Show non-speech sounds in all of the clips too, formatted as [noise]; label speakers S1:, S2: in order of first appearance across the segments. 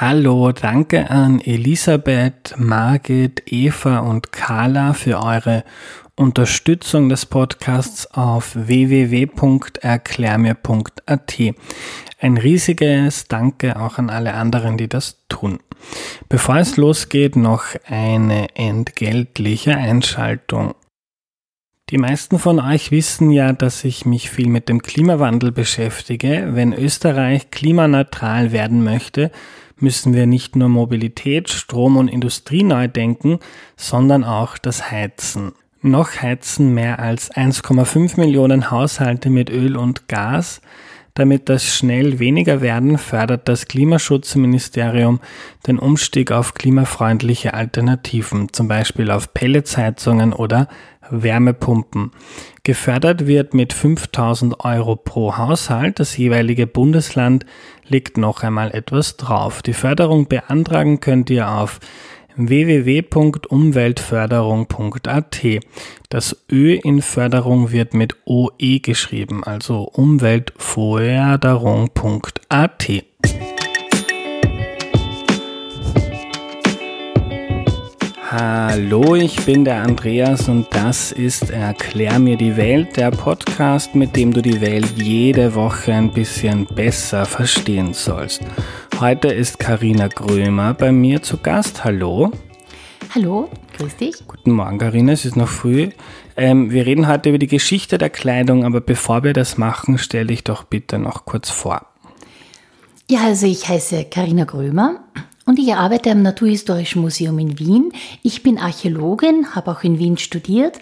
S1: Hallo, danke an Elisabeth, Margit, Eva und Carla für eure Unterstützung des Podcasts auf www.erklärmir.at. Ein riesiges Danke auch an alle anderen, die das tun. Bevor es losgeht, noch eine entgeltliche Einschaltung. Die meisten von euch wissen ja, dass ich mich viel mit dem Klimawandel beschäftige. Wenn Österreich klimaneutral werden möchte, müssen wir nicht nur Mobilität, Strom und Industrie neu denken, sondern auch das Heizen. Noch heizen mehr als 1,5 Millionen Haushalte mit Öl und Gas. Damit das schnell weniger werden, fördert das Klimaschutzministerium den Umstieg auf klimafreundliche Alternativen, zum Beispiel auf Pelletsheizungen oder Wärmepumpen. Gefördert wird mit 5000 Euro pro Haushalt. Das jeweilige Bundesland legt noch einmal etwas drauf. Die Förderung beantragen könnt ihr auf www.umweltförderung.at. Das Ö in Förderung wird mit OE geschrieben, also umweltförderung.at. Hallo, ich bin der Andreas und das ist Erklär mir die Welt, der Podcast, mit dem du die Welt jede Woche ein bisschen besser verstehen sollst. Heute ist Karina Grömer bei mir zu Gast. Hallo.
S2: Hallo, grüß dich.
S1: Guten Morgen, Karina, es ist noch früh. Ähm, wir reden heute über die Geschichte der Kleidung, aber bevor wir das machen, stelle dich doch bitte noch kurz vor.
S2: Ja, also ich heiße Karina Grömer und ich arbeite am Naturhistorischen Museum in Wien. Ich bin Archäologin, habe auch in Wien studiert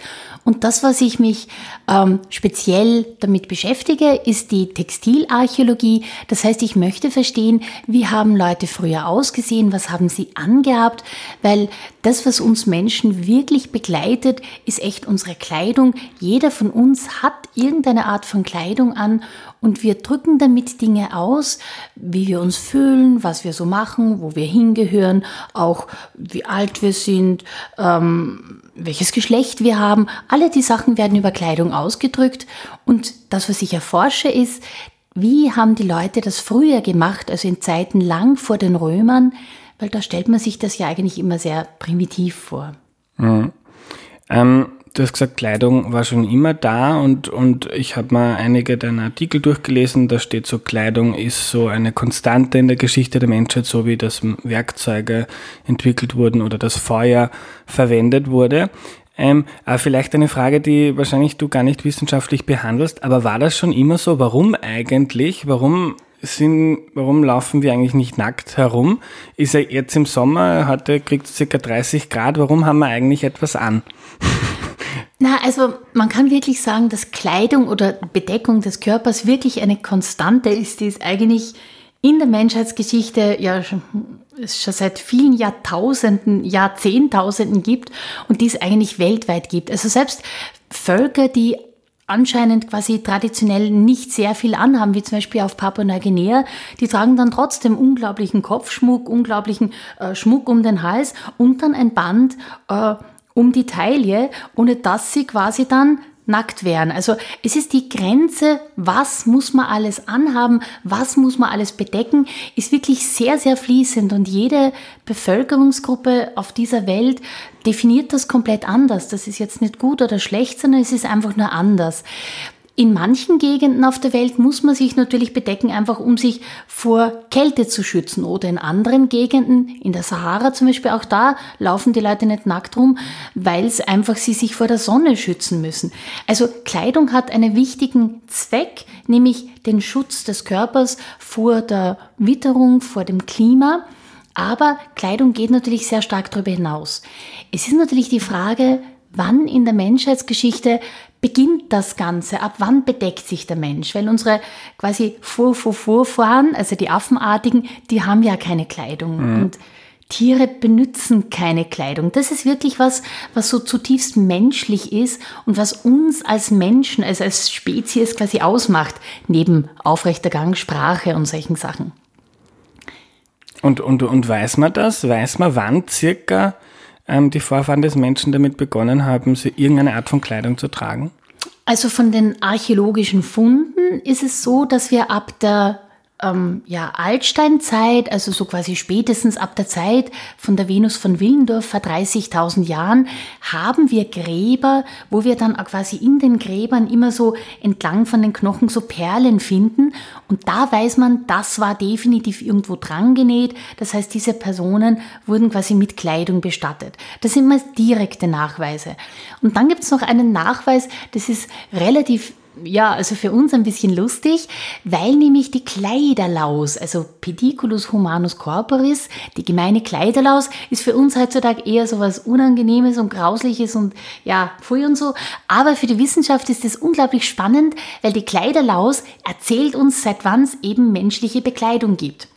S2: und das, was ich mich ähm, speziell damit beschäftige, ist die Textilarchäologie. Das heißt, ich möchte verstehen, wie haben Leute früher ausgesehen, was haben sie angehabt, weil das, was uns Menschen wirklich begleitet, ist echt unsere Kleidung. Jeder von uns hat irgendeine Art von Kleidung an und wir drücken damit Dinge aus, wie wir uns fühlen, was wir so machen, wo wir hingehören, auch wie alt wir sind, ähm, welches Geschlecht wir haben. Alle die Sachen werden über Kleidung ausgedrückt und das, was ich erforsche, ist, wie haben die Leute das früher gemacht, also in Zeiten lang vor den Römern, weil da stellt man sich das ja eigentlich immer sehr primitiv vor.
S1: Mhm. Ähm, du hast gesagt, Kleidung war schon immer da und, und ich habe mal einige deiner Artikel durchgelesen, da steht so, Kleidung ist so eine Konstante in der Geschichte der Menschheit, so wie das Werkzeuge entwickelt wurden oder das Feuer verwendet wurde. Ähm, aber vielleicht eine Frage, die wahrscheinlich du gar nicht wissenschaftlich behandelst, aber war das schon immer so? Warum eigentlich? Warum sind, warum laufen wir eigentlich nicht nackt herum? Ist er jetzt im Sommer, heute kriegt es circa 30 Grad, warum haben wir eigentlich etwas an? [laughs]
S2: Na, also man kann wirklich sagen, dass Kleidung oder Bedeckung des Körpers wirklich eine Konstante ist, die es eigentlich in der Menschheitsgeschichte ja schon, es schon seit vielen Jahrtausenden, Jahrzehntausenden gibt und die es eigentlich weltweit gibt. Also selbst Völker, die anscheinend quasi traditionell nicht sehr viel anhaben, wie zum Beispiel auf Papua-Neuguinea, die tragen dann trotzdem unglaublichen Kopfschmuck, unglaublichen äh, Schmuck um den Hals und dann ein Band äh, um die Taille, ohne dass sie quasi dann nackt wären. Also es ist die Grenze, was muss man alles anhaben, was muss man alles bedecken, ist wirklich sehr, sehr fließend und jede Bevölkerungsgruppe auf dieser Welt definiert das komplett anders. Das ist jetzt nicht gut oder schlecht, sondern es ist einfach nur anders. In manchen Gegenden auf der Welt muss man sich natürlich bedecken, einfach um sich vor Kälte zu schützen. Oder in anderen Gegenden, in der Sahara zum Beispiel, auch da laufen die Leute nicht nackt rum, weil es einfach sie sich vor der Sonne schützen müssen. Also Kleidung hat einen wichtigen Zweck, nämlich den Schutz des Körpers vor der Witterung, vor dem Klima. Aber Kleidung geht natürlich sehr stark darüber hinaus. Es ist natürlich die Frage, wann in der Menschheitsgeschichte beginnt das Ganze? Ab wann bedeckt sich der Mensch? Weil unsere quasi Vor -Vor Vorfahren, also die Affenartigen, die haben ja keine Kleidung. Mhm. Und Tiere benutzen keine Kleidung. Das ist wirklich was, was so zutiefst menschlich ist und was uns als Menschen, also als Spezies quasi ausmacht, neben aufrechter Gang, Sprache und solchen Sachen.
S1: Und, und, und weiß man das? Weiß man, wann circa ähm, die Vorfahren des Menschen damit begonnen haben, sie irgendeine Art von Kleidung zu tragen?
S2: Also von den archäologischen Funden ist es so, dass wir ab der ähm, ja, Altsteinzeit, also so quasi spätestens ab der Zeit von der Venus von Willendorf vor 30.000 Jahren, haben wir Gräber, wo wir dann quasi in den Gräbern immer so entlang von den Knochen so Perlen finden. Und da weiß man, das war definitiv irgendwo dran genäht. Das heißt, diese Personen wurden quasi mit Kleidung bestattet. Das sind mal direkte Nachweise. Und dann gibt es noch einen Nachweis, das ist relativ ja, also für uns ein bisschen lustig, weil nämlich die Kleiderlaus, also Pediculus humanus corporis, die gemeine Kleiderlaus, ist für uns heutzutage eher so was Unangenehmes und Grausliches und ja, pfui und so. Aber für die Wissenschaft ist es unglaublich spannend, weil die Kleiderlaus erzählt uns, seit wann es eben menschliche Bekleidung gibt.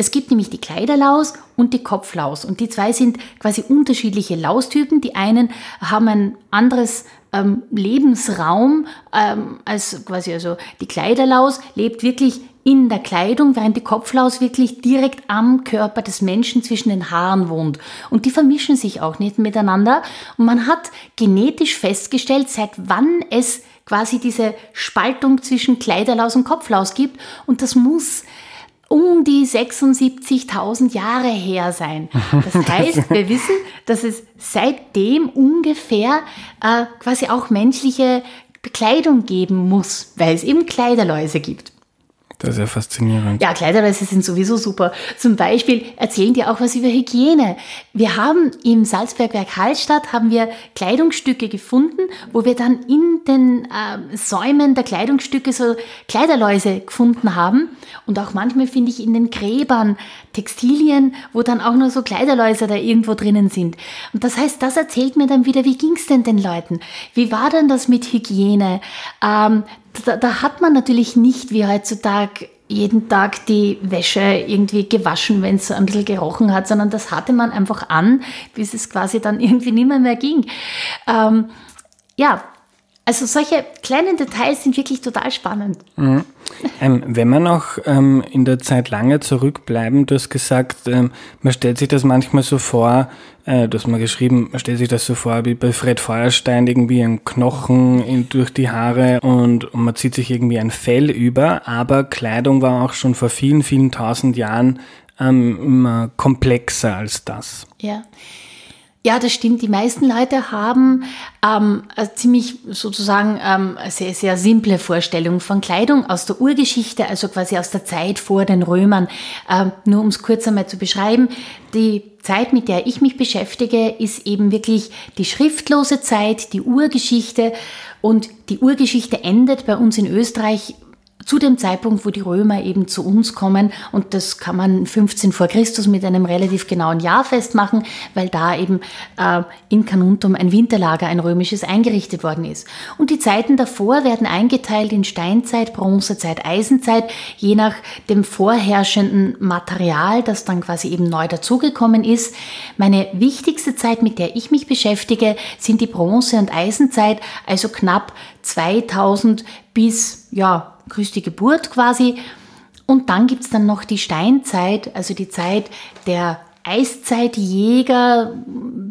S2: Es gibt nämlich die Kleiderlaus und die Kopflaus. Und die zwei sind quasi unterschiedliche Laustypen. Die einen haben ein anderes ähm, Lebensraum ähm, als quasi, also die Kleiderlaus lebt wirklich in der Kleidung, während die Kopflaus wirklich direkt am Körper des Menschen zwischen den Haaren wohnt. Und die vermischen sich auch nicht miteinander. Und man hat genetisch festgestellt, seit wann es quasi diese Spaltung zwischen Kleiderlaus und Kopflaus gibt. Und das muss um die 76.000 Jahre her sein. Das [laughs] heißt, wir wissen, dass es seitdem ungefähr äh, quasi auch menschliche Bekleidung geben muss, weil es eben Kleiderläuse gibt.
S1: Das ist ja faszinierend.
S2: Ja, Kleiderläuse sind sowieso super. Zum Beispiel erzählen die auch was über Hygiene. Wir haben im Salzbergwerk Hallstatt haben wir Kleidungsstücke gefunden, wo wir dann in den äh, Säumen der Kleidungsstücke so Kleiderläuse gefunden haben. Und auch manchmal finde ich in den Gräbern Textilien, wo dann auch nur so Kleiderläuse da irgendwo drinnen sind. Und das heißt, das erzählt mir dann wieder, wie ging's denn den Leuten? Wie war denn das mit Hygiene? Ähm, da, da hat man natürlich nicht wie heutzutage jeden Tag die Wäsche irgendwie gewaschen, wenn es ein bisschen gerochen hat, sondern das hatte man einfach an, bis es quasi dann [laughs] irgendwie nicht mehr, mehr ging. Ähm, ja, also solche kleinen Details sind wirklich total spannend.
S1: Mhm. Ähm, wenn wir noch ähm, in der Zeit lange zurückbleiben, du hast gesagt, ähm, man stellt sich das manchmal so vor, äh, du hast mal geschrieben, man stellt sich das so vor wie bei Fred Feuerstein, irgendwie ein Knochen in, durch die Haare und, und man zieht sich irgendwie ein Fell über, aber Kleidung war auch schon vor vielen, vielen tausend Jahren ähm, immer komplexer als das.
S2: Ja. Ja, das stimmt. Die meisten Leute haben ähm, eine ziemlich sozusagen ähm, sehr, sehr simple Vorstellung von Kleidung aus der Urgeschichte, also quasi aus der Zeit vor den Römern. Ähm, nur um es kurz einmal zu beschreiben, die Zeit, mit der ich mich beschäftige, ist eben wirklich die schriftlose Zeit, die Urgeschichte. Und die Urgeschichte endet bei uns in Österreich zu dem Zeitpunkt, wo die Römer eben zu uns kommen. Und das kann man 15 vor Christus mit einem relativ genauen Jahr festmachen, weil da eben äh, in Canuntum ein Winterlager, ein römisches, eingerichtet worden ist. Und die Zeiten davor werden eingeteilt in Steinzeit, Bronzezeit, Eisenzeit, je nach dem vorherrschenden Material, das dann quasi eben neu dazugekommen ist. Meine wichtigste Zeit, mit der ich mich beschäftige, sind die Bronze- und Eisenzeit, also knapp 2000 bis, ja, Christi Geburt quasi. Und dann gibt es dann noch die Steinzeit, also die Zeit der Eiszeitjäger,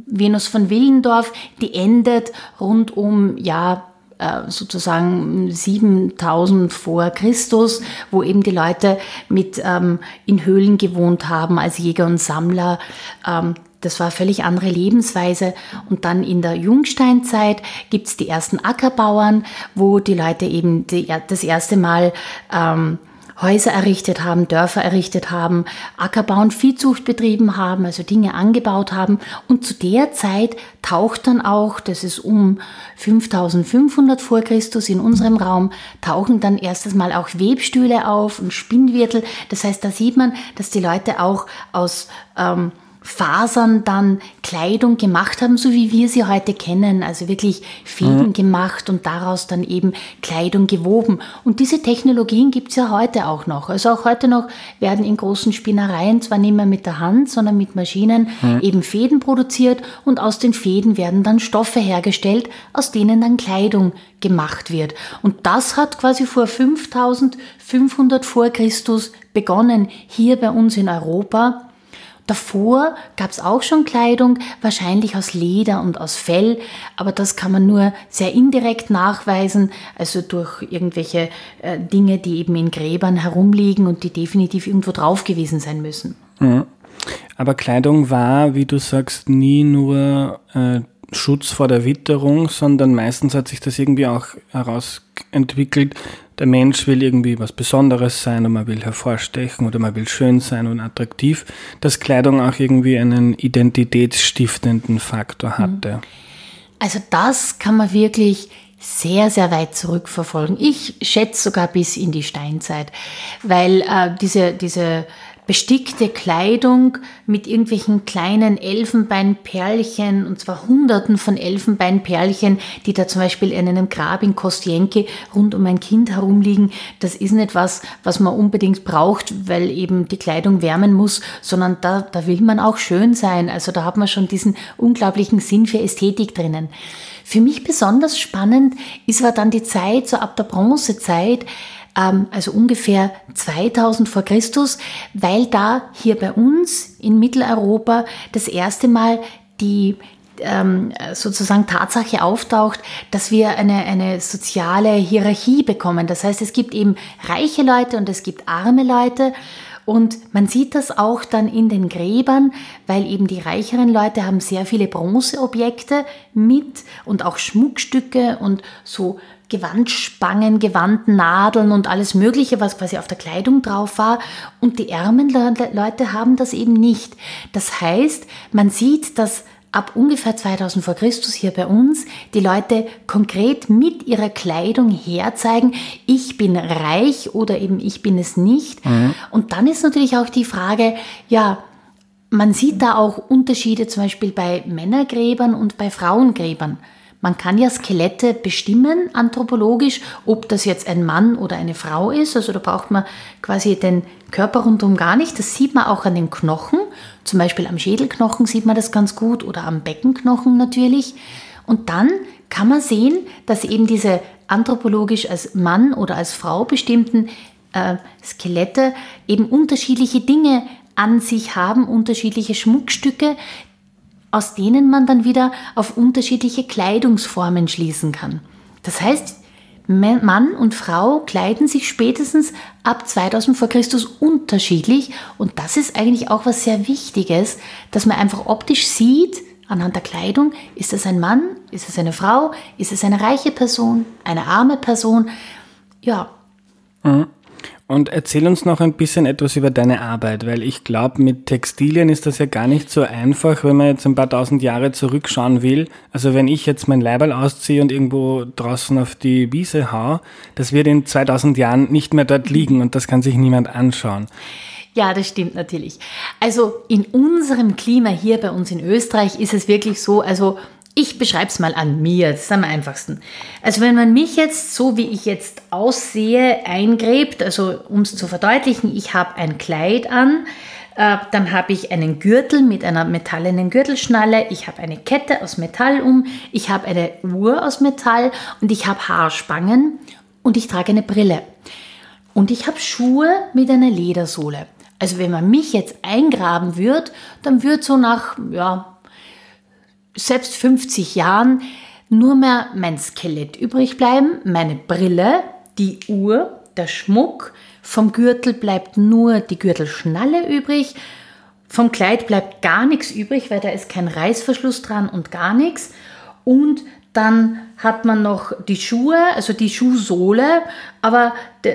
S2: Venus von Willendorf, die endet rund um, ja, äh, sozusagen 7000 vor Christus, wo eben die Leute mit ähm, in Höhlen gewohnt haben als Jäger und Sammler. Ähm, das war völlig andere Lebensweise. Und dann in der Jungsteinzeit gibt es die ersten Ackerbauern, wo die Leute eben die, das erste Mal ähm, Häuser errichtet haben, Dörfer errichtet haben, Ackerbau und Viehzucht betrieben haben, also Dinge angebaut haben. Und zu der Zeit taucht dann auch, das ist um 5500 vor Christus in unserem Raum, tauchen dann erstes Mal auch Webstühle auf und Spinnwirtel. Das heißt, da sieht man, dass die Leute auch aus ähm, Fasern dann Kleidung gemacht haben, so wie wir sie heute kennen. Also wirklich Fäden mhm. gemacht und daraus dann eben Kleidung gewoben. Und diese Technologien gibt es ja heute auch noch. Also auch heute noch werden in großen Spinnereien zwar nicht mehr mit der Hand, sondern mit Maschinen mhm. eben Fäden produziert und aus den Fäden werden dann Stoffe hergestellt, aus denen dann Kleidung gemacht wird. Und das hat quasi vor 5500 vor Christus begonnen, hier bei uns in Europa Davor gab es auch schon Kleidung, wahrscheinlich aus Leder und aus Fell, aber das kann man nur sehr indirekt nachweisen, also durch irgendwelche äh, Dinge, die eben in Gräbern herumliegen und die definitiv irgendwo drauf gewesen sein müssen.
S1: Mhm. Aber Kleidung war, wie du sagst, nie nur äh, Schutz vor der Witterung, sondern meistens hat sich das irgendwie auch herausentwickelt. Der Mensch will irgendwie was Besonderes sein und man will hervorstechen oder man will schön sein und attraktiv, dass Kleidung auch irgendwie einen identitätsstiftenden Faktor mhm. hatte.
S2: Also das kann man wirklich sehr, sehr weit zurückverfolgen. Ich schätze sogar bis in die Steinzeit, weil äh, diese, diese bestickte Kleidung mit irgendwelchen kleinen Elfenbeinperlchen, und zwar hunderten von Elfenbeinperlchen, die da zum Beispiel in einem Grab in Kostienke rund um ein Kind herumliegen. Das ist nicht was, was man unbedingt braucht, weil eben die Kleidung wärmen muss, sondern da, da will man auch schön sein. Also da hat man schon diesen unglaublichen Sinn für Ästhetik drinnen. Für mich besonders spannend ist war dann die Zeit, so ab der Bronzezeit, also ungefähr 2000 vor Christus, weil da hier bei uns in Mitteleuropa das erste Mal die ähm, sozusagen Tatsache auftaucht, dass wir eine, eine soziale Hierarchie bekommen. Das heißt, es gibt eben reiche Leute und es gibt arme Leute. Und man sieht das auch dann in den Gräbern, weil eben die reicheren Leute haben sehr viele Bronzeobjekte mit und auch Schmuckstücke und so Gewandspangen, Gewandnadeln und alles Mögliche, was quasi auf der Kleidung drauf war. Und die ärmen Leute haben das eben nicht. Das heißt, man sieht, dass ab ungefähr 2000 vor Christus hier bei uns die Leute konkret mit ihrer Kleidung herzeigen, ich bin reich oder eben ich bin es nicht. Mhm. Und dann ist natürlich auch die Frage, ja, man sieht da auch Unterschiede zum Beispiel bei Männergräbern und bei Frauengräbern. Man kann ja Skelette bestimmen, anthropologisch, ob das jetzt ein Mann oder eine Frau ist. Also da braucht man quasi den Körper rundum gar nicht. Das sieht man auch an den Knochen. Zum Beispiel am Schädelknochen sieht man das ganz gut oder am Beckenknochen natürlich. Und dann kann man sehen, dass eben diese anthropologisch als Mann oder als Frau bestimmten äh, Skelette eben unterschiedliche Dinge an sich haben, unterschiedliche Schmuckstücke, aus denen man dann wieder auf unterschiedliche Kleidungsformen schließen kann. Das heißt, Mann und Frau kleiden sich spätestens ab 2000 vor Christus unterschiedlich und das ist eigentlich auch was sehr Wichtiges, dass man einfach optisch sieht, anhand der Kleidung, ist es ein Mann, ist es eine Frau, ist es eine reiche Person, eine arme Person. Ja.
S1: Mhm. Und erzähl uns noch ein bisschen etwas über deine Arbeit, weil ich glaube, mit Textilien ist das ja gar nicht so einfach, wenn man jetzt ein paar tausend Jahre zurückschauen will. Also wenn ich jetzt mein Leiberl ausziehe und irgendwo draußen auf die Wiese hau, das wird in 2000 Jahren nicht mehr dort liegen und das kann sich niemand anschauen.
S2: Ja, das stimmt natürlich. Also in unserem Klima hier bei uns in Österreich ist es wirklich so, also ich beschreibe es mal an mir, das ist am einfachsten. Also wenn man mich jetzt, so wie ich jetzt aussehe, eingräbt, also um es zu verdeutlichen, ich habe ein Kleid an, äh, dann habe ich einen Gürtel mit einer metallenen Gürtelschnalle, ich habe eine Kette aus Metall um, ich habe eine Uhr aus Metall und ich habe Haarspangen und ich trage eine Brille. Und ich habe Schuhe mit einer Ledersohle. Also wenn man mich jetzt eingraben würde, dann würde so nach ja, selbst 50 Jahren nur mehr mein Skelett übrig bleiben, meine Brille, die Uhr, der Schmuck, vom Gürtel bleibt nur die Gürtelschnalle übrig, vom Kleid bleibt gar nichts übrig, weil da ist kein Reißverschluss dran und gar nichts. Und dann hat man noch die Schuhe, also die Schuhsohle, aber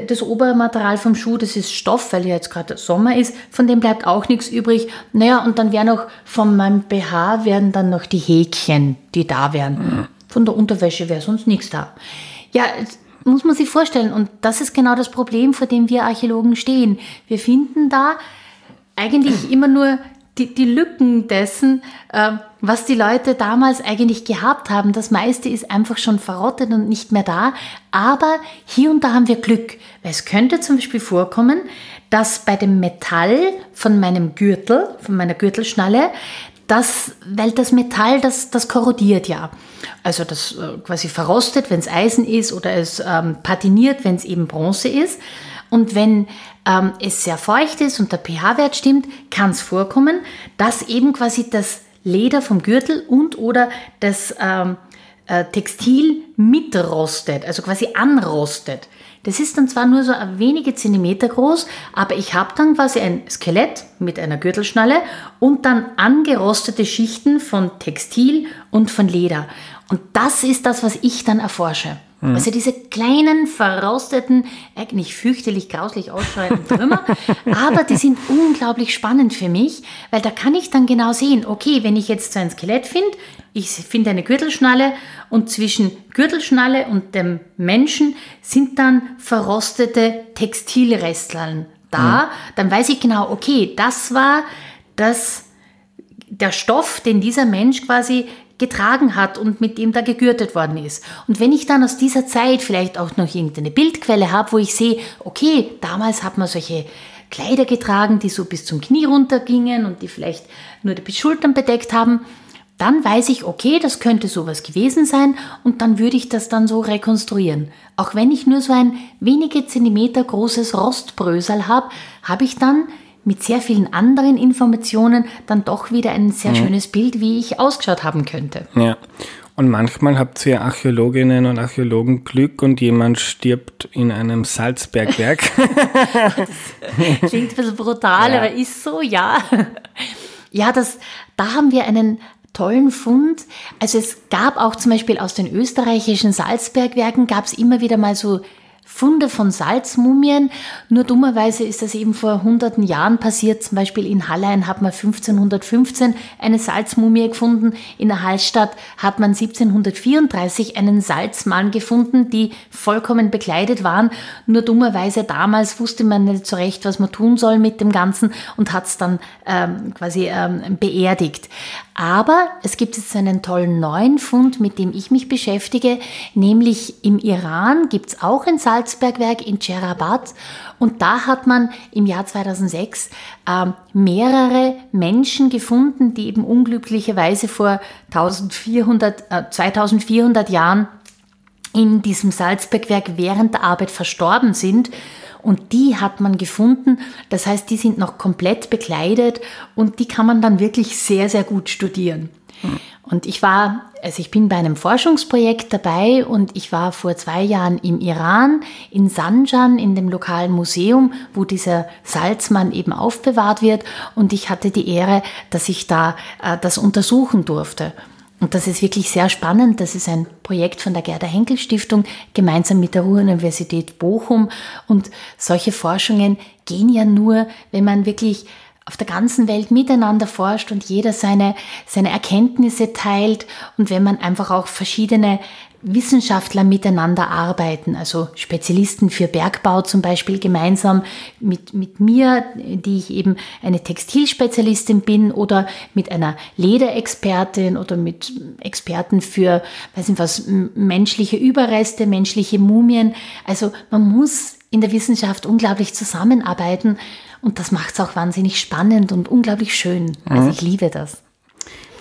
S2: das Obermaterial vom Schuh, das ist Stoff, weil ja jetzt gerade Sommer ist, von dem bleibt auch nichts übrig. Naja, und dann wäre noch von meinem BH werden dann noch die Häkchen, die da wären. Von der Unterwäsche wäre sonst nichts da. Ja, muss man sich vorstellen. Und das ist genau das Problem, vor dem wir Archäologen stehen. Wir finden da eigentlich immer nur die, die Lücken dessen, äh, was die Leute damals eigentlich gehabt haben. Das meiste ist einfach schon verrottet und nicht mehr da. Aber hier und da haben wir Glück. Weil es könnte zum Beispiel vorkommen, dass bei dem Metall von meinem Gürtel, von meiner Gürtelschnalle, das, weil das Metall, das, das korrodiert ja. Also das äh, quasi verrostet, wenn es Eisen ist oder es ähm, patiniert, wenn es eben Bronze ist. Und wenn ähm, es sehr feucht ist und der pH-Wert stimmt, kann es vorkommen, dass eben quasi das Leder vom Gürtel und oder das ähm, äh, Textil mitrostet, also quasi anrostet. Das ist dann zwar nur so wenige Zentimeter groß, aber ich habe dann quasi ein Skelett mit einer Gürtelschnalle und dann angerostete Schichten von Textil und von Leder. Und das ist das, was ich dann erforsche. Mhm. Also diese kleinen, verrosteten, eigentlich fürchterlich grauslich ausschauenden Trümmer, [laughs] aber die sind unglaublich spannend für mich, weil da kann ich dann genau sehen, okay, wenn ich jetzt so ein Skelett finde, ich finde eine Gürtelschnalle und zwischen Gürtelschnalle und dem Menschen sind dann verrostete Textilresteln da. Mhm. Dann weiß ich genau, okay, das war das, der Stoff, den dieser Mensch quasi getragen hat und mit dem da gegürtet worden ist. Und wenn ich dann aus dieser Zeit vielleicht auch noch irgendeine Bildquelle habe, wo ich sehe, okay, damals hat man solche Kleider getragen, die so bis zum Knie runtergingen und die vielleicht nur die Schultern bedeckt haben, dann weiß ich, okay, das könnte sowas gewesen sein und dann würde ich das dann so rekonstruieren. Auch wenn ich nur so ein wenige Zentimeter großes Rostbrösel habe, habe ich dann mit sehr vielen anderen Informationen dann doch wieder ein sehr mhm. schönes Bild, wie ich ausgeschaut haben könnte.
S1: Ja. Und manchmal habt ihr Archäologinnen und Archäologen Glück und jemand stirbt in einem Salzbergwerk. [laughs]
S2: das klingt ein bisschen brutal, ja. aber ist so, ja. Ja, das, da haben wir einen tollen Fund. Also es gab auch zum Beispiel aus den österreichischen Salzbergwerken gab es immer wieder mal so Funde von Salzmumien. Nur dummerweise ist das eben vor hunderten Jahren passiert. Zum Beispiel in Hallein hat man 1515 eine Salzmumie gefunden. In der Hallstatt hat man 1734 einen Salzmann gefunden, die vollkommen bekleidet waren. Nur dummerweise damals wusste man nicht so recht, was man tun soll mit dem Ganzen und hat es dann ähm, quasi ähm, beerdigt. Aber es gibt jetzt einen tollen neuen Fund, mit dem ich mich beschäftige, nämlich im Iran gibt es auch ein Salzbergwerk in Cherabad und da hat man im Jahr 2006 äh, mehrere Menschen gefunden, die eben unglücklicherweise vor 1400, äh, 2400 Jahren in diesem Salzbergwerk während der Arbeit verstorben sind. Und die hat man gefunden. Das heißt, die sind noch komplett bekleidet und die kann man dann wirklich sehr, sehr gut studieren. Und ich war, also ich bin bei einem Forschungsprojekt dabei und ich war vor zwei Jahren im Iran, in Sanjan, in dem lokalen Museum, wo dieser Salzmann eben aufbewahrt wird. Und ich hatte die Ehre, dass ich da äh, das untersuchen durfte. Und das ist wirklich sehr spannend. Das ist ein Projekt von der Gerda Henkel Stiftung gemeinsam mit der Ruhr-Universität Bochum. Und solche Forschungen gehen ja nur, wenn man wirklich auf der ganzen Welt miteinander forscht und jeder seine, seine Erkenntnisse teilt und wenn man einfach auch verschiedene Wissenschaftler miteinander arbeiten, also Spezialisten für Bergbau zum Beispiel gemeinsam mit, mit mir, die ich eben eine Textilspezialistin bin oder mit einer Lederexpertin oder mit Experten für, weiß nicht was, menschliche Überreste, menschliche Mumien. Also man muss in der Wissenschaft unglaublich zusammenarbeiten und das macht es auch wahnsinnig spannend und unglaublich schön. Also mhm. ich liebe das.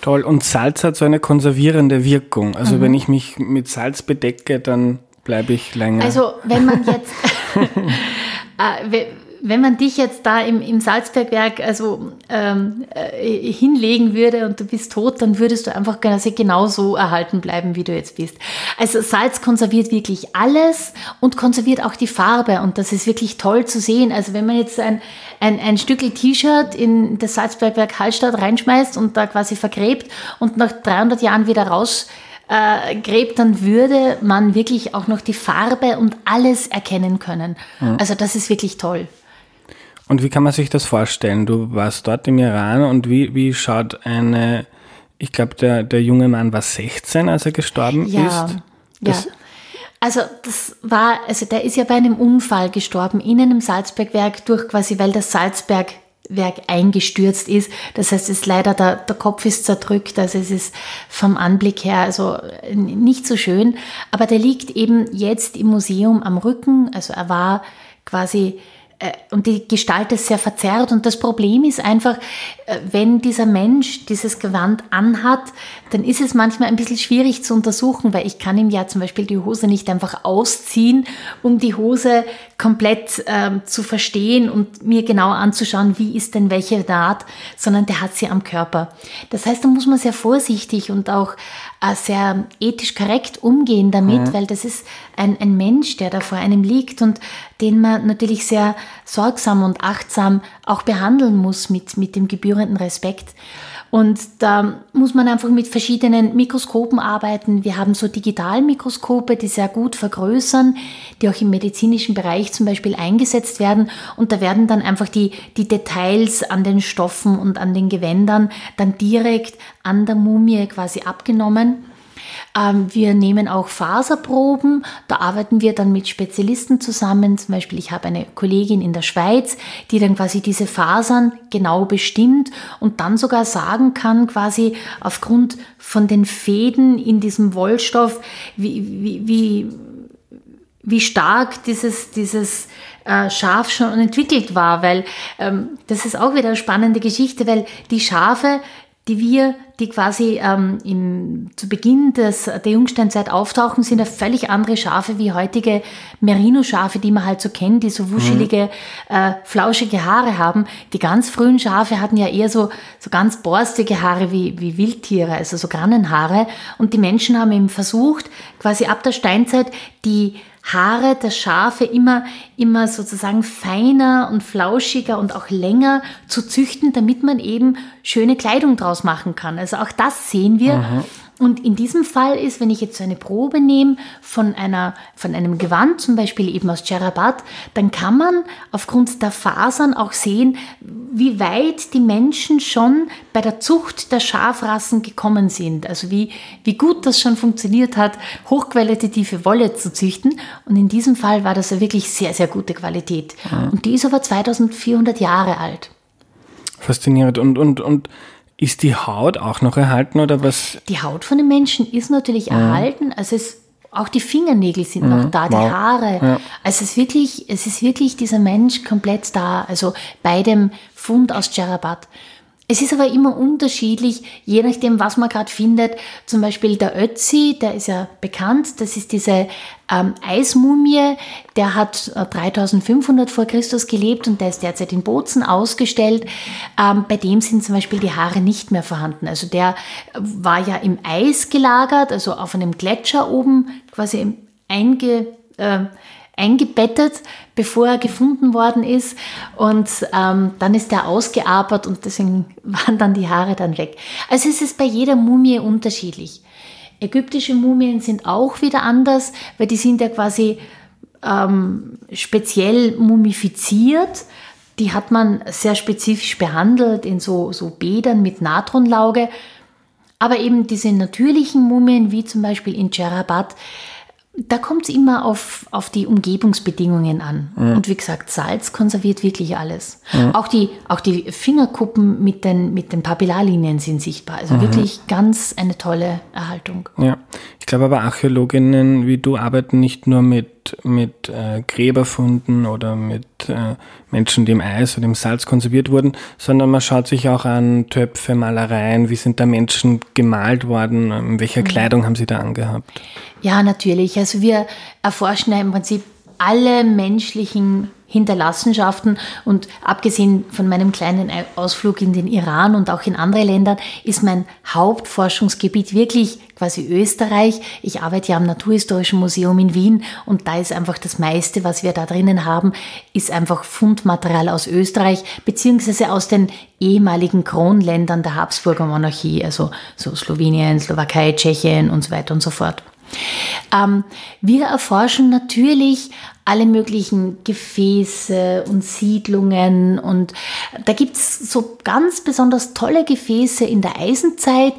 S1: Toll. Und Salz hat so eine konservierende Wirkung. Also mhm. wenn ich mich mit Salz bedecke, dann bleibe ich länger.
S2: Also wenn man jetzt, [laughs] [laughs] äh, wenn man dich jetzt da im, im Salzbergwerk also ähm, äh, hinlegen würde und du bist tot, dann würdest du einfach genau so erhalten bleiben, wie du jetzt bist. Also Salz konserviert wirklich alles und konserviert auch die Farbe und das ist wirklich toll zu sehen. Also wenn man jetzt ein, ein, ein Stückel T-Shirt in das Salzbergwerk Hallstatt reinschmeißt und da quasi vergräbt und nach 300 Jahren wieder raus äh, gräbt, dann würde man wirklich auch noch die Farbe und alles erkennen können. Mhm. Also das ist wirklich toll.
S1: Und wie kann man sich das vorstellen? Du warst dort im Iran und wie, wie schaut eine, ich glaube, der, der junge Mann war 16, als er gestorben
S2: ja,
S1: ist.
S2: Das ja. Also das war, also der ist ja bei einem Unfall gestorben in einem Salzbergwerk durch quasi, weil das Salzbergwerk eingestürzt ist. Das heißt, es ist leider der, der Kopf ist zerdrückt, also es ist vom Anblick her also nicht so schön. Aber der liegt eben jetzt im Museum am Rücken. Also er war quasi äh, und die Gestalt ist sehr verzerrt. Und das Problem ist einfach, äh, wenn dieser Mensch dieses Gewand anhat, dann ist es manchmal ein bisschen schwierig zu untersuchen, weil ich kann ihm ja zum Beispiel die Hose nicht einfach ausziehen, um die Hose komplett ähm, zu verstehen und mir genau anzuschauen, wie ist denn welche Naht, sondern der hat sie am Körper. Das heißt, da muss man sehr vorsichtig und auch äh, sehr ethisch korrekt umgehen damit, mhm. weil das ist ein, ein Mensch, der da vor einem liegt und den man natürlich sehr sorgsam und achtsam auch behandeln muss mit, mit dem gebührenden Respekt. Und da muss man einfach mit verschiedenen Mikroskopen arbeiten. Wir haben so Digitalmikroskope, die sehr gut vergrößern, die auch im medizinischen Bereich zum Beispiel eingesetzt werden. Und da werden dann einfach die, die Details an den Stoffen und an den Gewändern dann direkt an der Mumie quasi abgenommen. Ähm, wir nehmen auch Faserproben. Da arbeiten wir dann mit Spezialisten zusammen. Zum Beispiel, ich habe eine Kollegin in der Schweiz, die dann quasi diese Fasern genau bestimmt und dann sogar sagen kann, quasi aufgrund von den Fäden in diesem Wollstoff, wie, wie, wie, wie stark dieses, dieses äh, Schaf schon entwickelt war, weil ähm, das ist auch wieder eine spannende Geschichte, weil die Schafe die wir, die quasi ähm, im, zu Beginn des, der Jungsteinzeit auftauchen, sind ja völlig andere Schafe wie heutige Merino-Schafe, die man halt so kennt, die so wuschelige, mhm. äh, flauschige Haare haben. Die ganz frühen Schafe hatten ja eher so, so ganz borstige Haare wie, wie Wildtiere, also so Grannenhaare. Und die Menschen haben eben versucht, quasi ab der Steinzeit die Haare der Schafe immer, immer sozusagen feiner und flauschiger und auch länger zu züchten, damit man eben schöne Kleidung draus machen kann. Also auch das sehen wir. Mhm. Und in diesem Fall ist, wenn ich jetzt so eine Probe nehme von, einer, von einem Gewand, zum Beispiel eben aus Cherabat, dann kann man aufgrund der Fasern auch sehen, wie weit die Menschen schon bei der Zucht der Schafrassen gekommen sind. Also wie, wie gut das schon funktioniert hat, hochqualitative Wolle zu züchten. Und in diesem Fall war das ja wirklich sehr, sehr gute Qualität. Mhm. Und die ist aber 2400 Jahre alt.
S1: Faszinierend. Und, und, und ist die Haut auch noch erhalten oder was?
S2: Die Haut von den Menschen ist natürlich ja. erhalten. Also es, auch die Fingernägel sind mhm. noch da, die wow. Haare. Ja. Also es ist wirklich, es ist wirklich dieser Mensch komplett da. Also bei dem Fund aus Jarabat. Es ist aber immer unterschiedlich, je nachdem, was man gerade findet. Zum Beispiel der Ötzi, der ist ja bekannt, das ist diese ähm, Eismumie, der hat 3500 äh, vor Christus gelebt und der ist derzeit in Bozen ausgestellt. Ähm, bei dem sind zum Beispiel die Haare nicht mehr vorhanden. Also der war ja im Eis gelagert, also auf einem Gletscher oben quasi einge... Äh, eingebettet, bevor er gefunden worden ist. Und ähm, dann ist er ausgearbeitet und deswegen [laughs] waren dann die Haare dann weg. Also es ist bei jeder Mumie unterschiedlich. Ägyptische Mumien sind auch wieder anders, weil die sind ja quasi ähm, speziell mumifiziert. Die hat man sehr spezifisch behandelt in so, so Bädern mit Natronlauge. Aber eben diese natürlichen Mumien, wie zum Beispiel in Cherabat, da kommt es immer auf, auf die Umgebungsbedingungen an. Mhm. Und wie gesagt, Salz konserviert wirklich alles. Mhm. Auch, die, auch die Fingerkuppen mit den, mit den Papillarlinien sind sichtbar. Also mhm. wirklich ganz eine tolle Erhaltung.
S1: Ja, ich glaube aber Archäologinnen wie du arbeiten nicht nur mit, mit äh, Gräberfunden oder mit äh, Menschen, die im Eis oder im Salz konserviert wurden, sondern man schaut sich auch an Töpfe, Malereien, wie sind da Menschen gemalt worden, in welcher mhm. Kleidung haben sie da angehabt?
S2: Ja, natürlich. Also wir erforschen ja im Prinzip alle menschlichen Hinterlassenschaften und abgesehen von meinem kleinen Ausflug in den Iran und auch in andere Länder ist mein Hauptforschungsgebiet wirklich quasi Österreich. Ich arbeite ja am Naturhistorischen Museum in Wien und da ist einfach das meiste, was wir da drinnen haben, ist einfach Fundmaterial aus Österreich beziehungsweise aus den ehemaligen Kronländern der Habsburger Monarchie, also so Slowenien, Slowakei, Tschechien und so weiter und so fort. Ähm, wir erforschen natürlich alle möglichen Gefäße und Siedlungen und da gibt es so ganz besonders tolle Gefäße in der Eisenzeit,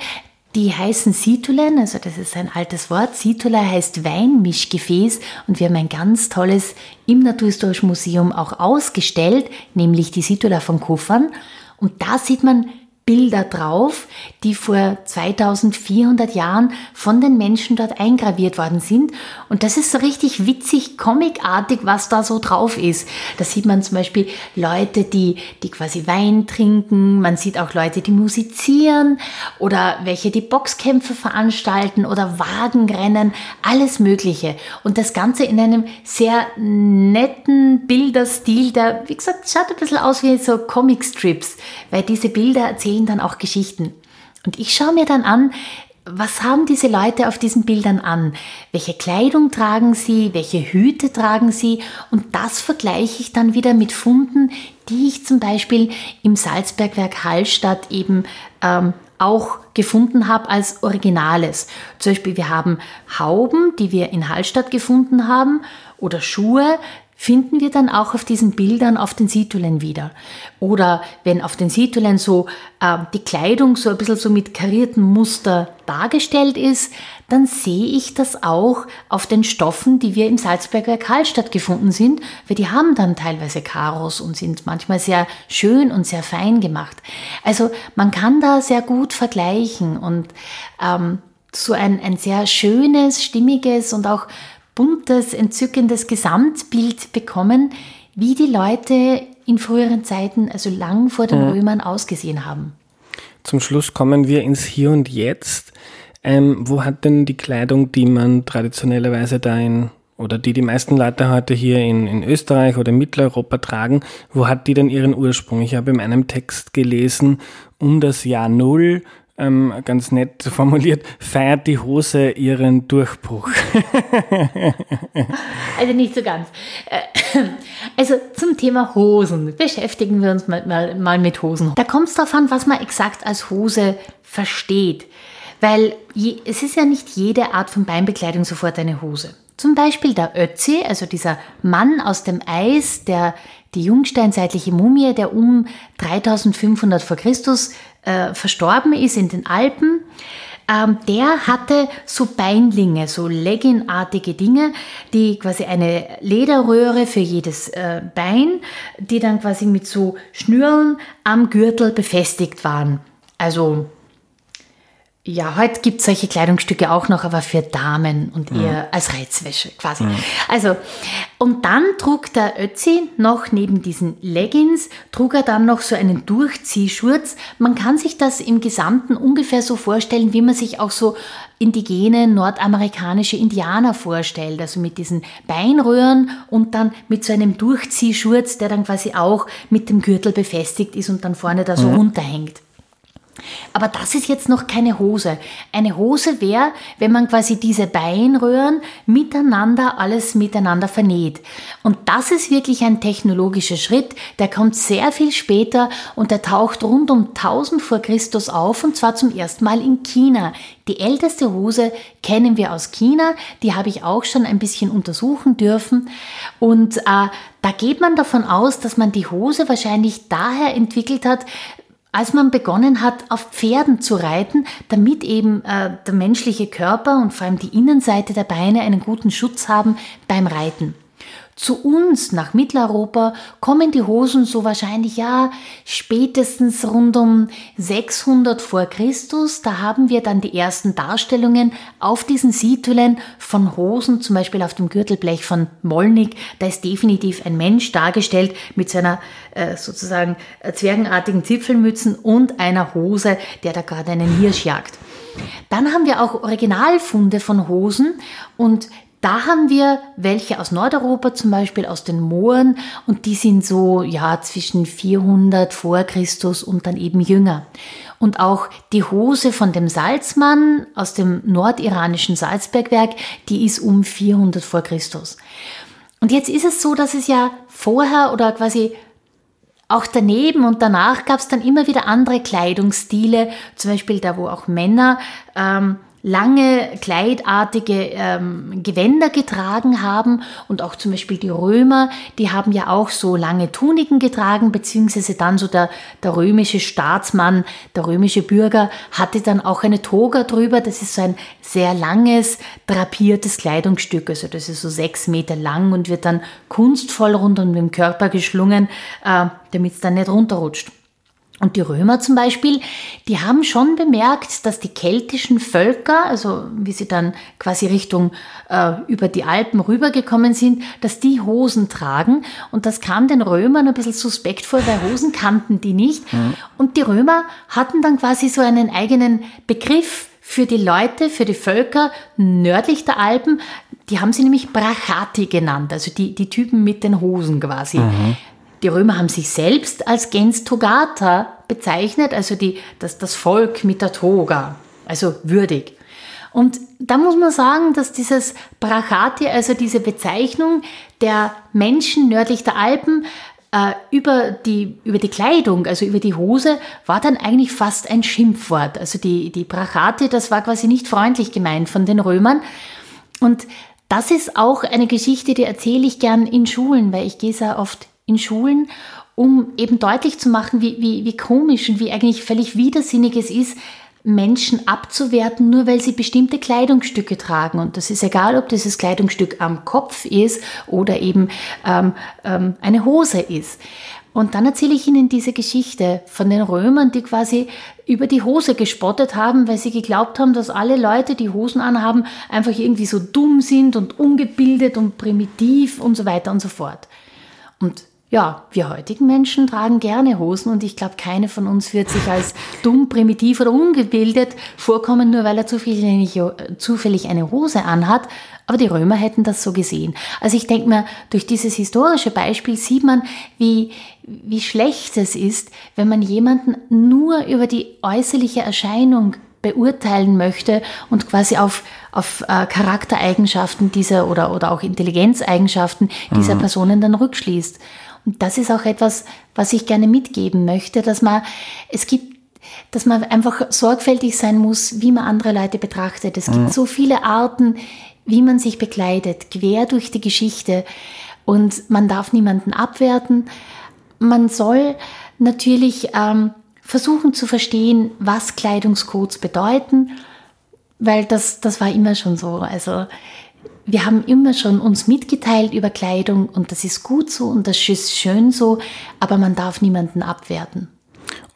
S2: die heißen Situlen, also das ist ein altes Wort. Situla heißt Weinmischgefäß und wir haben ein ganz tolles im Naturhistorischen Museum auch ausgestellt, nämlich die Situla von Kofern. Und da sieht man Bilder drauf, die vor 2400 Jahren von den Menschen dort eingraviert worden sind. Und das ist so richtig witzig, comicartig, was da so drauf ist. Da sieht man zum Beispiel Leute, die, die quasi Wein trinken. Man sieht auch Leute, die musizieren oder welche die Boxkämpfe veranstalten oder Wagenrennen. Alles Mögliche. Und das Ganze in einem sehr netten Bilderstil, der, wie gesagt, schaut ein bisschen aus wie so Comicstrips, weil diese Bilder erzählen erzählen dann auch Geschichten. Und ich schaue mir dann an, was haben diese Leute auf diesen Bildern an? Welche Kleidung tragen sie? Welche Hüte tragen sie? Und das vergleiche ich dann wieder mit Funden, die ich zum Beispiel im Salzbergwerk Hallstatt eben ähm, auch gefunden habe als Originales. Zum Beispiel, wir haben Hauben, die wir in Hallstatt gefunden haben, oder Schuhe, finden wir dann auch auf diesen Bildern auf den Situlen wieder. Oder wenn auf den Situlen so äh, die Kleidung so ein bisschen so mit kariertem Muster dargestellt ist, dann sehe ich das auch auf den Stoffen, die wir im Salzberger Karlstadt gefunden sind, weil die haben dann teilweise Karos und sind manchmal sehr schön und sehr fein gemacht. Also man kann da sehr gut vergleichen und ähm, so ein, ein sehr schönes, stimmiges und auch buntes, entzückendes Gesamtbild bekommen, wie die Leute in früheren Zeiten, also lang vor den mhm. Römern, ausgesehen haben.
S1: Zum Schluss kommen wir ins Hier und Jetzt. Ähm, wo hat denn die Kleidung, die man traditionellerweise da in, oder die die meisten Leute heute hier in, in Österreich oder Mitteleuropa tragen, wo hat die denn ihren Ursprung? Ich habe in einem Text gelesen, um das Jahr Null ähm, ganz nett formuliert, feiert die Hose ihren Durchbruch. [laughs]
S2: also nicht so ganz. Äh, also zum Thema Hosen beschäftigen wir uns mal, mal, mal mit Hosen. Da kommt es darauf an, was man exakt als Hose versteht. Weil je, es ist ja nicht jede Art von Beinbekleidung sofort eine Hose. Zum Beispiel der Ötzi, also dieser Mann aus dem Eis, der die jungsteinzeitliche Mumie, der um 3500 vor Christus äh, verstorben ist in den Alpen, ähm, der hatte so Beinlinge, so Legginartige Dinge, die quasi eine Lederröhre für jedes äh, Bein, die dann quasi mit so Schnüren am Gürtel befestigt waren. Also ja, heute gibt es solche Kleidungsstücke auch noch, aber für Damen und eher mhm. als Reizwäsche quasi. Mhm. Also, und dann trug der Ötzi noch neben diesen Leggings, trug er dann noch so einen Durchziehschurz. Man kann sich das im Gesamten ungefähr so vorstellen, wie man sich auch so indigene nordamerikanische Indianer vorstellt. Also mit diesen Beinröhren und dann mit so einem Durchziehschurz, der dann quasi auch mit dem Gürtel befestigt ist und dann vorne da so mhm. runterhängt. Aber das ist jetzt noch keine Hose. Eine Hose wäre, wenn man quasi diese Beinröhren miteinander, alles miteinander vernäht. Und das ist wirklich ein technologischer Schritt, der kommt sehr viel später und der taucht rund um 1000 vor Christus auf und zwar zum ersten Mal in China. Die älteste Hose kennen wir aus China, die habe ich auch schon ein bisschen untersuchen dürfen und äh, da geht man davon aus, dass man die Hose wahrscheinlich daher entwickelt hat, als man begonnen hat, auf Pferden zu reiten, damit eben äh, der menschliche Körper und vor allem die Innenseite der Beine einen guten Schutz haben beim Reiten. Zu uns nach Mitteleuropa kommen die Hosen so wahrscheinlich ja spätestens rund um 600 vor Christus. Da haben wir dann die ersten Darstellungen auf diesen Situlen von Hosen, zum Beispiel auf dem Gürtelblech von Molnig. Da ist definitiv ein Mensch dargestellt mit seiner äh, sozusagen äh, zwergenartigen Zipfelmützen und einer Hose, der da gerade einen Hirsch jagt. Dann haben wir auch Originalfunde von Hosen und da haben wir welche aus Nordeuropa, zum Beispiel aus den Mooren, und die sind so, ja, zwischen 400 vor Christus und dann eben jünger. Und auch die Hose von dem Salzmann aus dem nordiranischen Salzbergwerk, die ist um 400 vor Christus. Und jetzt ist es so, dass es ja vorher oder quasi auch daneben und danach gab es dann immer wieder andere Kleidungsstile, zum Beispiel da, wo auch Männer ähm, lange kleidartige ähm, Gewänder getragen haben und auch zum Beispiel die Römer, die haben ja auch so lange Tuniken getragen, beziehungsweise dann so der, der römische Staatsmann, der römische Bürger hatte dann auch eine Toga drüber. Das ist so ein sehr langes, drapiertes Kleidungsstück, also das ist so sechs Meter lang und wird dann kunstvoll rund um den Körper geschlungen, äh, damit es dann nicht runterrutscht. Und die Römer zum Beispiel, die haben schon bemerkt, dass die keltischen Völker, also wie sie dann quasi Richtung äh, über die Alpen rübergekommen sind, dass die Hosen tragen. Und das kam den Römern ein bisschen suspekt vor, weil Hosen kannten die nicht. Mhm. Und die Römer hatten dann quasi so einen eigenen Begriff für die Leute, für die Völker nördlich der Alpen. Die haben sie nämlich Brachati genannt, also die, die Typen mit den Hosen quasi. Mhm. Die Römer haben sich selbst als Gens Togata bezeichnet, also die, das, das Volk mit der Toga, also würdig. Und da muss man sagen, dass dieses Brachati, also diese Bezeichnung der Menschen nördlich der Alpen, äh, über, die, über die Kleidung, also über die Hose, war dann eigentlich fast ein Schimpfwort. Also die, die Brachati, das war quasi nicht freundlich gemeint von den Römern. Und das ist auch eine Geschichte, die erzähle ich gern in Schulen, weil ich gehe sehr oft in Schulen, um eben deutlich zu machen, wie, wie, wie komisch und wie eigentlich völlig widersinnig es ist, Menschen abzuwerten, nur weil sie bestimmte Kleidungsstücke tragen. Und das ist egal, ob dieses Kleidungsstück am Kopf ist oder eben ähm, ähm, eine Hose ist. Und dann erzähle ich Ihnen diese Geschichte von den Römern, die quasi über die Hose gespottet haben, weil sie geglaubt haben, dass alle Leute, die Hosen anhaben, einfach irgendwie so dumm sind und ungebildet und primitiv und so weiter und so fort. Und ja, wir heutigen Menschen tragen gerne Hosen und ich glaube, keine von uns wird sich als dumm, primitiv oder ungebildet vorkommen, nur weil er zufällig, zufällig eine Hose anhat. Aber die Römer hätten das so gesehen. Also ich denke mir, durch dieses historische Beispiel sieht man, wie, wie schlecht es ist, wenn man jemanden nur über die äußerliche Erscheinung beurteilen möchte und quasi auf, auf äh, Charaktereigenschaften dieser oder, oder auch Intelligenzeigenschaften dieser mhm. Personen dann rückschließt. Und das ist auch etwas, was ich gerne mitgeben möchte, dass man, es gibt, dass man einfach sorgfältig sein muss, wie man andere Leute betrachtet. Es gibt mhm. so viele Arten, wie man sich bekleidet, quer durch die Geschichte. Und man darf niemanden abwerten. Man soll natürlich ähm, versuchen zu verstehen, was Kleidungscodes bedeuten, weil das, das war immer schon so. Also wir haben immer schon uns mitgeteilt über Kleidung und das ist gut so und das ist schön so, aber man darf niemanden abwerten.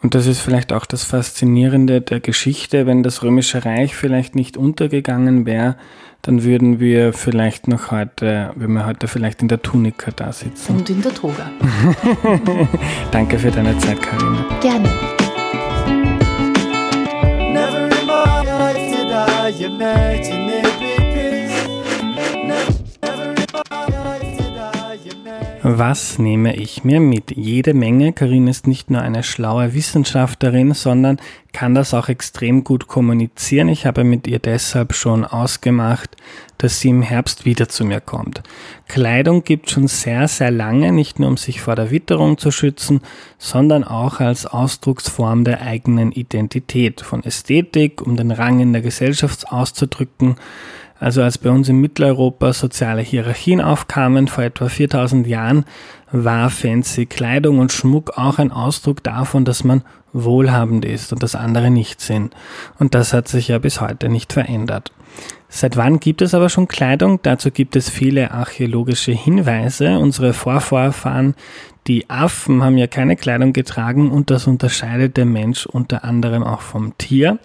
S1: Und das ist vielleicht auch das Faszinierende der Geschichte, wenn das Römische Reich vielleicht nicht untergegangen wäre, dann würden wir vielleicht noch heute, würden wir heute vielleicht in der Tunika da sitzen.
S2: Und in der Toga. [laughs]
S1: Danke für deine Zeit, Karina.
S2: Gerne.
S3: Never in my life did I imagine
S1: Was nehme ich mir mit? Jede Menge. Karin ist nicht nur eine schlaue Wissenschaftlerin, sondern kann das auch extrem gut kommunizieren. Ich habe mit ihr deshalb schon ausgemacht, dass sie im Herbst wieder zu mir kommt. Kleidung gibt schon sehr, sehr lange, nicht nur um sich vor der Witterung zu schützen, sondern auch als Ausdrucksform der eigenen Identität, von Ästhetik, um den Rang in der Gesellschaft auszudrücken, also als bei uns in Mitteleuropa soziale Hierarchien aufkamen vor etwa 4000 Jahren, war fancy Kleidung und Schmuck auch ein Ausdruck davon, dass man wohlhabend ist und dass andere nicht sind. Und das hat sich ja bis heute nicht verändert. Seit wann gibt es aber schon Kleidung? Dazu gibt es viele archäologische Hinweise. Unsere Vorvorfahren, die Affen, haben ja keine Kleidung getragen und das unterscheidet der Mensch unter anderem auch vom Tier.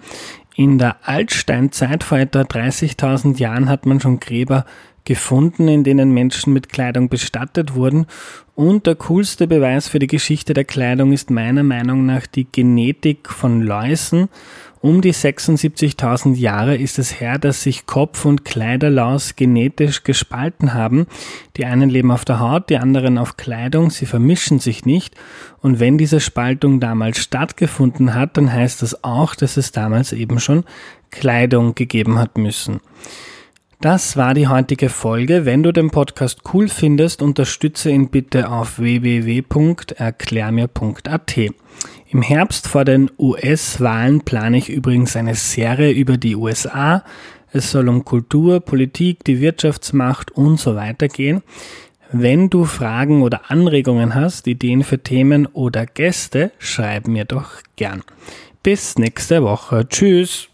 S1: In der Altsteinzeit vor etwa 30.000 Jahren hat man schon Gräber gefunden, in denen Menschen mit Kleidung bestattet wurden. Und der coolste Beweis für die Geschichte der Kleidung ist meiner Meinung nach die Genetik von Läusen um die 76.000 Jahre ist es her, dass sich Kopf- und Kleiderlaus genetisch gespalten haben. Die einen leben auf der Haut, die anderen auf Kleidung, sie vermischen sich nicht. Und wenn diese Spaltung damals stattgefunden hat, dann heißt das auch, dass es damals eben schon Kleidung gegeben hat müssen. Das war die heutige Folge. Wenn du den Podcast cool findest, unterstütze ihn bitte auf www.erklärmir.at. Im Herbst vor den US-Wahlen plane ich übrigens eine Serie über die USA. Es soll um Kultur, Politik, die Wirtschaftsmacht und so weiter gehen. Wenn du Fragen oder Anregungen hast, Ideen für Themen oder Gäste, schreib mir doch gern. Bis nächste Woche. Tschüss.